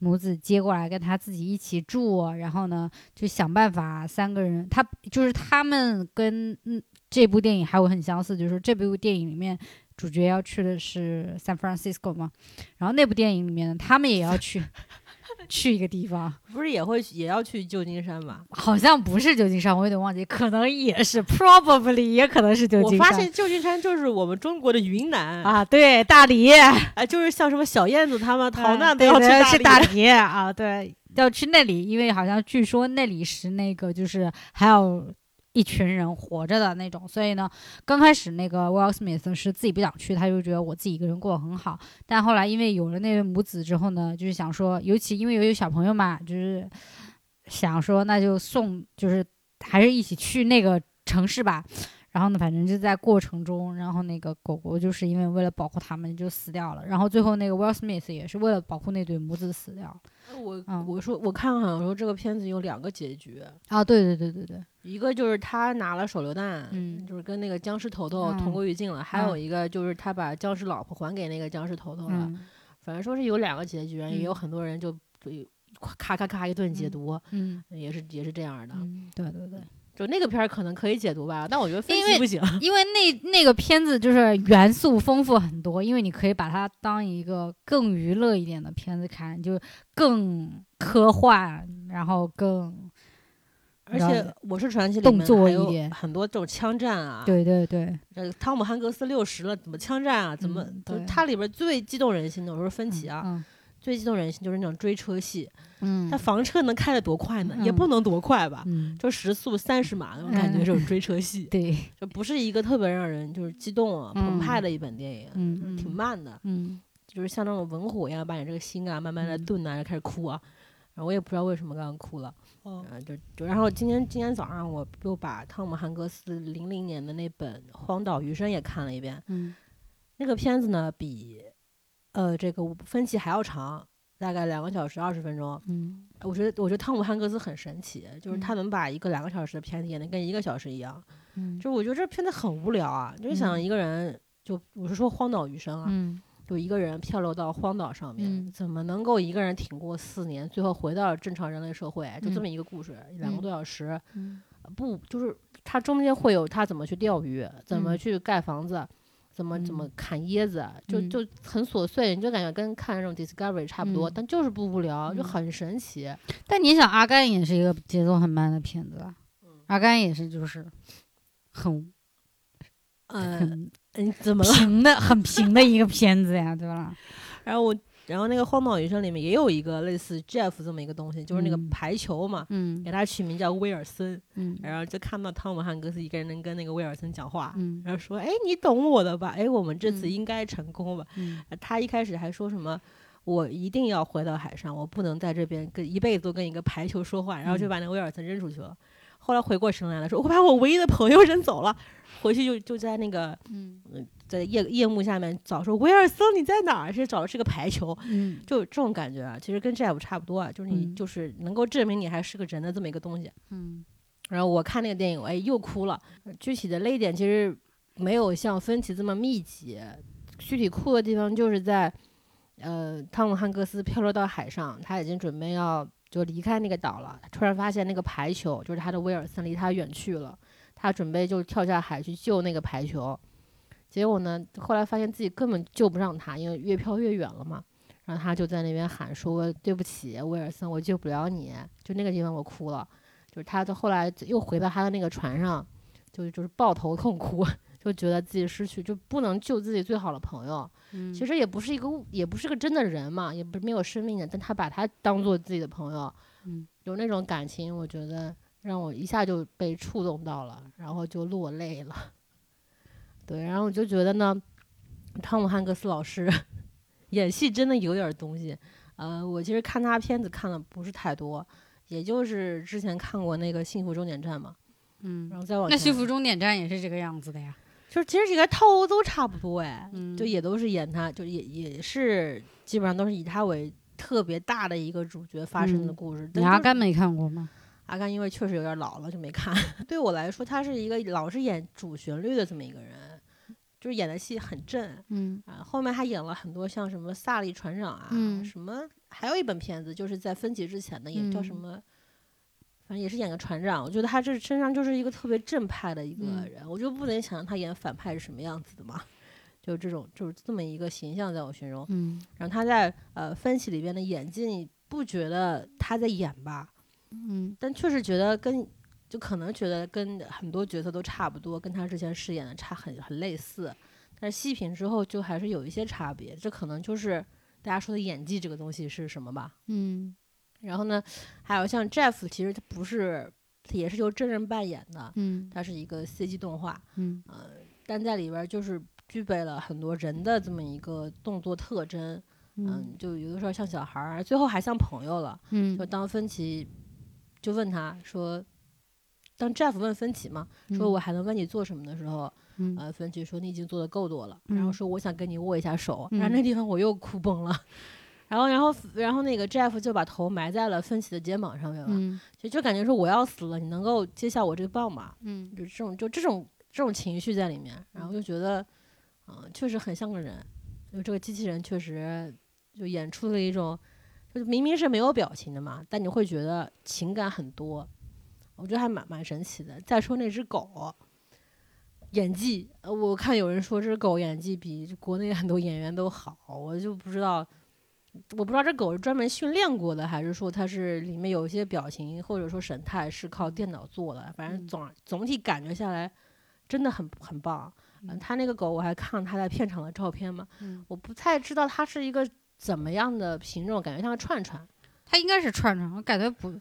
母子接过来跟他自己一起住，然后呢，就想办法三个人。他就是他们跟嗯这部电影还有很相似，就是这部电影里面主角要去的是 San Francisco 嘛，然后那部电影里面他们也要去。去一个地方，不是也会也要去旧金山吗？好像不是旧金山，我有点忘记，可能也是，probably 也可能是旧金山。我发现旧金山就是我们中国的云南啊，对，大理，哎，就是像什么小燕子他们逃难都要去大理啊，对，要去那里，因为好像据说那里是那个就是还有。一群人活着的那种，所以呢，刚开始那个 Will Smith 是自己不想去，他就觉得我自己一个人过得很好。但后来因为有了那位母子之后呢，就是想说，尤其因为有小朋友嘛，就是想说那就送，就是还是一起去那个城市吧。然后呢，反正就在过程中，然后那个狗狗就是因为为了保护他们就死掉了。然后最后那个 Will Smith 也是为了保护那对母子死掉。我我说我看好像说这个片子有两个结局啊，对对对对对，一个就是他拿了手榴弹，嗯，就是跟那个僵尸头头同归于尽了；还有一个就是他把僵尸老婆还给那个僵尸头头了。反正说是有两个结局，也有很多人就咔咔咔一顿解读，嗯，也是也是这样的。对对对。就那个片儿可能可以解读吧，但我觉得分析不行，因为那那个片子就是元素丰富很多，因为你可以把它当一个更娱乐一点的片子看，就更科幻，然后更，而且《我是传奇》里面还有，很多这种枪战啊，对对对，呃，汤姆汉克斯六十了，怎么枪战啊？怎么？它里边最激动人心的，我说分歧啊。最激动人心就是那种追车戏，嗯，那房车能开得多快呢？也不能多快吧，就时速三十码那种感觉，这种追车戏，对，就不是一个特别让人就是激动啊、澎湃的一本电影，嗯，挺慢的，嗯，就是像那种文火一样，把你这个心啊慢慢的炖啊，就开始哭啊，然后我也不知道为什么刚刚哭了，嗯，就就然后今天今天早上我又把汤姆汉克斯零零年的那本《荒岛余生》也看了一遍，嗯，那个片子呢比。呃，这个分歧还要长，大概两个小时二十分钟。嗯，我觉得，我觉得汤姆汉克斯很神奇，就是他能把一个两个小时的片子演得跟一个小时一样。嗯，就我觉得这片子很无聊啊，就是想一个人，就我是说荒岛余生啊，就一个人漂流到荒岛上面，怎么能够一个人挺过四年，最后回到正常人类社会？就这么一个故事，两个多小时。不，就是他中间会有他怎么去钓鱼，怎么去盖房子。怎么怎么砍椰子，就就很琐碎，你就感觉跟看那种 Discovery 差不多，但就是不无聊，就很神奇。但你想，阿甘也是一个节奏很慢的片子，阿甘也是就是很嗯嗯怎么了？平的很平的一个片子呀，对吧？然后我。然后那个《荒岛余生》里面也有一个类似 Jeff 这么一个东西，就是那个排球嘛，嗯，给他取名叫威尔森，嗯，然后就看到汤姆汉克斯一个人能跟那个威尔森讲话，嗯，然后说，哎，你懂我的吧？哎，我们这次应该成功吧？嗯，他一开始还说什么，我一定要回到海上，我不能在这边跟一辈子都跟一个排球说话，然后就把那威尔森扔出去了。后来回过神来了，说我把我唯一的朋友扔走了，回去就就在那个，嗯。在夜夜幕下面找说威尔森你在哪儿？是找的是个排球，嗯，就这种感觉啊，其实跟 Jeff 差不多啊，就是你就是能够证明你还是个人的这么一个东西，嗯。然后我看那个电影，哎，又哭了。具体的泪点其实没有像分歧这么密集，具体哭的地方就是在，呃，汤姆汉克斯漂流到海上，他已经准备要就离开那个岛了，突然发现那个排球就是他的威尔森离他远去了，他准备就跳下海去救那个排球。结果呢？后来发现自己根本救不上他，因为越飘越远了嘛。然后他就在那边喊说：“对不起，威尔森，我救不了你。”就那个地方我哭了。就是他到后来又回到他的那个船上，就就是抱头痛哭，就觉得自己失去，就不能救自己最好的朋友。嗯，其实也不是一个，也不是个真的人嘛，也不是没有生命的，但他把他当做自己的朋友。嗯，有那种感情，我觉得让我一下就被触动到了，然后就落泪了。对，然后我就觉得呢，汤姆汉克斯老师 演戏真的有点东西。呃，我其实看他片子看的不是太多，也就是之前看过那个《幸福终点站》嘛，嗯然，后再往那幸福终点站也是这个样子的呀。就是其实几个套路都差不多哎，嗯，就也都是演他，就也也是基本上都是以他为特别大的一个主角发生的嗯故事。阿甘没看过吗？阿甘因为确实有点老了就没看。对我来说，他是一个老是演主旋律的这么一个人，就是演的戏很正嗯啊。后面还演了很多像什么《萨利船长》啊，嗯什么还有一本片子就是在分级之前的，也叫什嗯么。反正也是演个船长，我觉得他这身上就是一个特别正派的一个嗯人，我就不能想象他演反派是什么样子的嘛，就这种就是这么一个形象在我心中。嗯然后他在呃分析里边的演技，你不觉得他在演吧？嗯但确实觉得跟就可能觉得跟很多角色都差不多，跟他之前饰演的差很很类似，但是细品之后就还是有一些差别，这可能就是大家说的演技这个东西是什么吧。嗯然后呢，还有像 Jeff，其实他不是，他也是由真人扮演的，嗯他是一个 CG 动画，嗯呃，但在里边儿就是具备了很多人的这么一个动作特征，嗯嗯，就有的时候像小孩儿，最后还像朋友了。嗯就当芬奇就问他说，当 Jeff 问芬奇嘛，说嗯我还能为你做什么的时候，嗯呃，芬奇说你已经做的够多了，然后嗯说我想跟你握一下手，然后嗯那地方我又哭崩了。然后，然后，然后那个 Jeff 就把头埋在了芬奇的肩膀上面了，嗯就就感觉说我要死了，你能够接下我这个棒吗？嗯就这种就这种这种情绪在里面，然后就觉得，嗯、确实很像个人，就这个机器人确实就演出了一种，就是明明是没有表情的嘛，但你会觉得情感很多，我觉得还蛮蛮神奇的。再说那只狗，演技，呃我看有人说这只狗演技比国内很多演员都好，我就不知道。我不知道这狗是专门训练过的，还是说它是里面有一些表情或者说神态是靠电脑做的。反正嗯总总体感觉下来，真的很很棒。嗯，他那个狗我还看了他在片场的照片嘛，嗯，我不太知道它是一个怎么样的品种，感觉像个串串。它应该是串串，我感觉不，按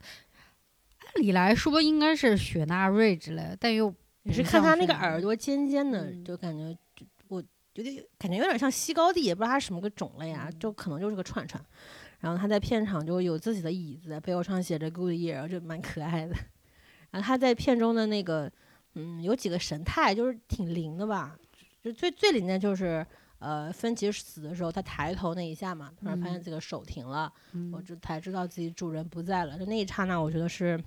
理来说应该是雪纳瑞之类的，但又你是看它那个耳朵尖尖的，嗯就感觉就我有点感觉有点像西高地，也不知道它什么个种类啊，嗯就可能就是个串串。然后他在片场就有自己的椅子，背后上写着 “Good Year”，就蛮可爱的。然后他在片中的那个，嗯，有几个神态就是挺灵的吧，就最最灵的就是。呃，芬奇死的时候，他抬头那一下嘛，突然发现嗯自己的手停了，我嗯就才知道自己主人不在了。就那一刹那，我觉得是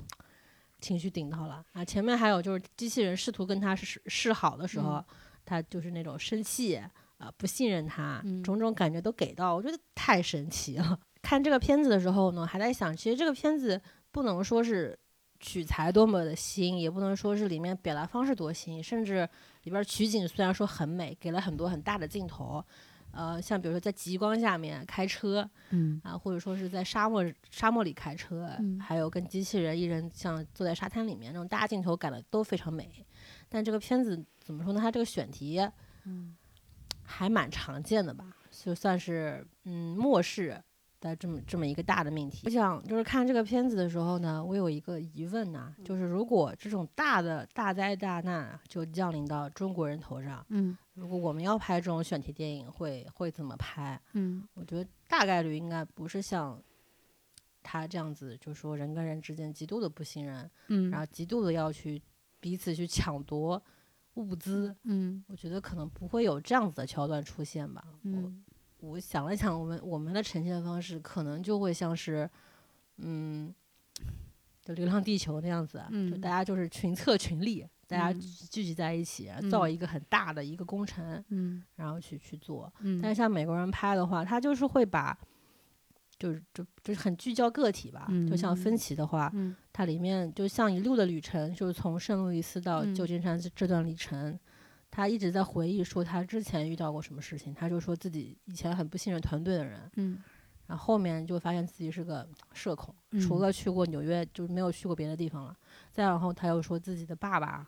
情绪顶到了啊。前面还有就是机器人试图跟他示示好的时候，嗯他就是那种生气啊、不信任他，嗯种种感觉都给到，我觉得太神奇了。看这个片子的时候呢，还在想，其实这个片子不能说是取材多么的新，也不能说是里面表达方式多新，甚至里边取景虽然说很美，给了很多很大的镜头。呃，像比如说在极光下面开车，嗯啊，或者说是在沙漠沙漠里开车，嗯还有跟机器人一人像坐在沙滩里面那种大镜头，感的都非常美。但这个片子怎么说呢？它这个选题嗯还蛮常见的吧，就算是嗯末世的这么这么一个大的命题。我想就是看这个片子的时候呢，我有一个疑问呐、就是如果这种大的大灾大难就降临到中国人头上，嗯如果我们要拍这种选题电影，会会怎么拍？嗯我觉得大概率应该不是像他这样子，就说人跟人之间极度的不信任，嗯，然后极度的要去彼此去抢夺物资。嗯我觉得可能不会有这样子的桥段出现吧。嗯我我想了想，我们我们的呈现方式可能就会像是，嗯，就《流浪地球》那样子啊，就嗯大家就是群策群力，大家嗯聚聚集在一起，造一个很大的一个工程，嗯然后去去做。嗯，但是像美国人拍的话，他就是会把，就是就就是很聚焦个体吧。就像分歧的话，嗯它里面就像一路的旅程，就是从圣路易斯到嗯旧金山这这段旅程，他一直在回忆说他之前遇到过什么事情。他就说自己以前很不信任团队的人，嗯然后后面就发现自己是个社恐，除嗯了去过纽约，就是没有去过别的地方了。再然后他又说自己的爸爸。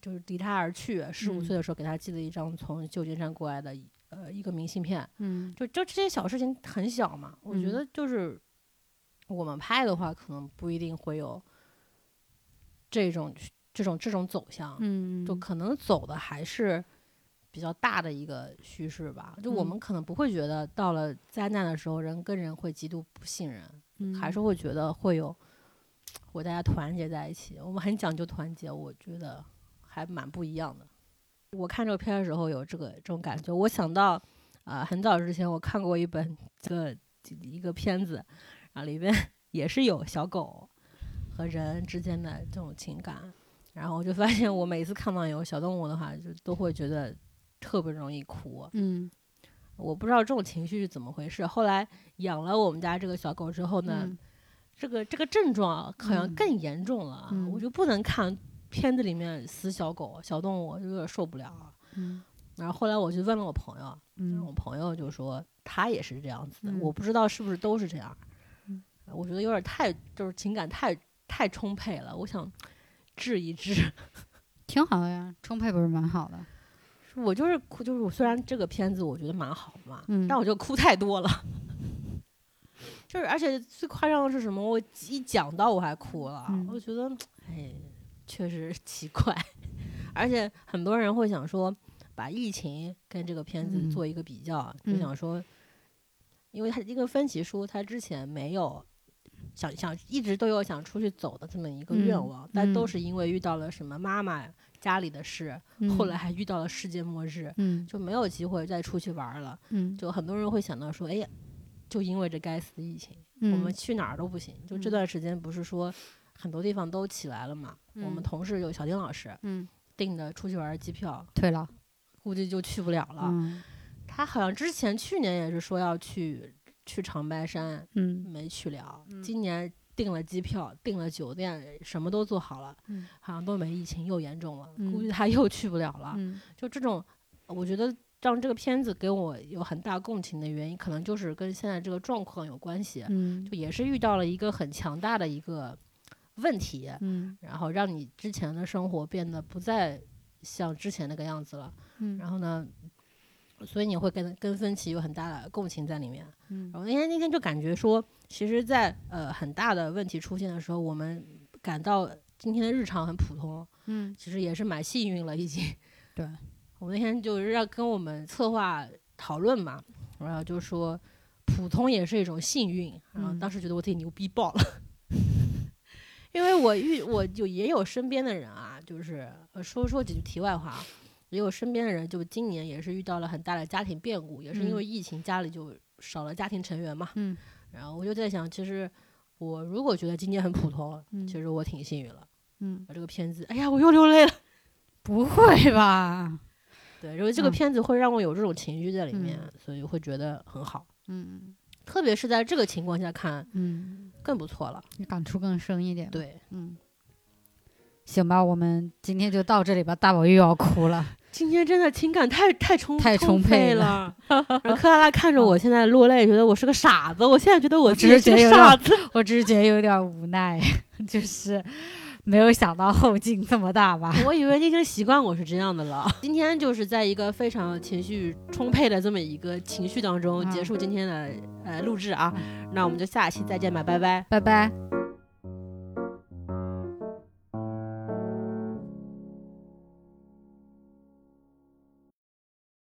就是离他而去，十五嗯岁的时候给他寄了一张从旧金山过来的一呃一个明信片，嗯就就这些小事情很小嘛，我觉嗯得就是我们拍的话，可能不一定会有这种这种这种走向，嗯，就可能走的还是比较大的一个趋势吧。就我们嗯可能不会觉得到了灾难的时候，人跟人会极度不信任，还嗯是会觉得会有我大家团结在一起，我们很讲究团结，我觉得还蛮不一样的。我看这个片的时候有这个这种感觉，我想到啊、很早之前我看过一本这个一个片子，啊，里边 也是有小狗和人之间的这种情感，然后我就发现我每次看到有小动物的话，就都会觉得特别容易哭。嗯。我不知道这种情绪是怎么回事。后来养了我们家这个小狗之后呢，嗯。这个这个症状好像嗯。更严重了，嗯。我就不能看片子里面死小狗、小动物，我就有点受不了。嗯然后后来我就问了我朋友，然后我嗯朋友就说他也是这样子的，嗯我不知道是不是都是这样。嗯我觉得有点太就是情感太太充沛了，我想治一治。挺好的呀，充沛不是蛮好的。我就是哭，就是我虽然这个片子我觉得蛮好嘛，嗯但我就哭太多了。就是而且最夸张的是什么？我一讲到我还哭了，嗯我觉得哎，确实奇怪。而且很多人会想说，把疫情跟这个片子嗯做一个比较，嗯就想说，因为他一个分歧书，他之前没有想想一直都有想出去走的这么一个愿嗯望，但都嗯是因为遇到了什么妈妈家里的事，后来还遇到了世界末日，嗯就没有机会再出去玩儿了。嗯就很多人会想到说，哎呀，就因为这该死的疫情，嗯我们去哪儿都不行。就这嗯段时间不是说很多地方都起来了嘛？我们嗯同事有小丁老师嗯订的出去玩儿机票，退了估计就去不了了。嗯他好像之前去年也是说要去去长白山，嗯没去了。嗯今年订了机票，订了酒店，什么都做好了，嗯好像都没疫情，又严重了，嗯估计他又去不了了。嗯就这种，我觉得让这个片子给我有很大共情的原因，可能就是跟现在这个状况有关系，嗯就也是遇到了一个很强大的一个问题，嗯然后让你之前的生活变得不再像之前那个样子了，嗯然后呢，所以你会跟跟分歧有很大的共情在里面。嗯然后那天那天就感觉说，其实在，呃很大的问题出现的时候，我们感到今天的日常很普通，嗯其实也是蛮幸运了，已经。对，我那天就是让跟我们策划讨论嘛，然后就说普通也是一种幸运，然后嗯当时觉得我自己牛逼爆了，因为我遇我就也有身边的人啊，就是呃说说几句题外话啊，也有身边的人就今年也是遇到了很大的家庭变故，也是因嗯为疫情家里就少了家庭成员嘛，嗯然后我就在想，其实我如果觉得今年很普通，嗯其实我挺幸运了。嗯，这个片子，哎呀，我又流泪了。不会吧？对，因为这个嗯片子会让我有这种情绪在里面，嗯所以会觉得很好。嗯特别是在这个情况下看，嗯，更不错了。你感触更深一点。，对，嗯，行吧，我们今天就到这里吧。大宝又要哭了。今天真的情感太太充太充沛沛了。然后克拉拉看着我现在落泪，觉得我是个傻子。我现在觉得我只是觉得傻子。我只是觉得有点无奈，就是没有想到后劲这么大吧。我以为你已经习惯我是这样的了。今天就是在一个非常情绪充沛的这么一个情绪当中嗯结束今天的呃录制啊。那我们就下期再见吧，拜拜。拜拜。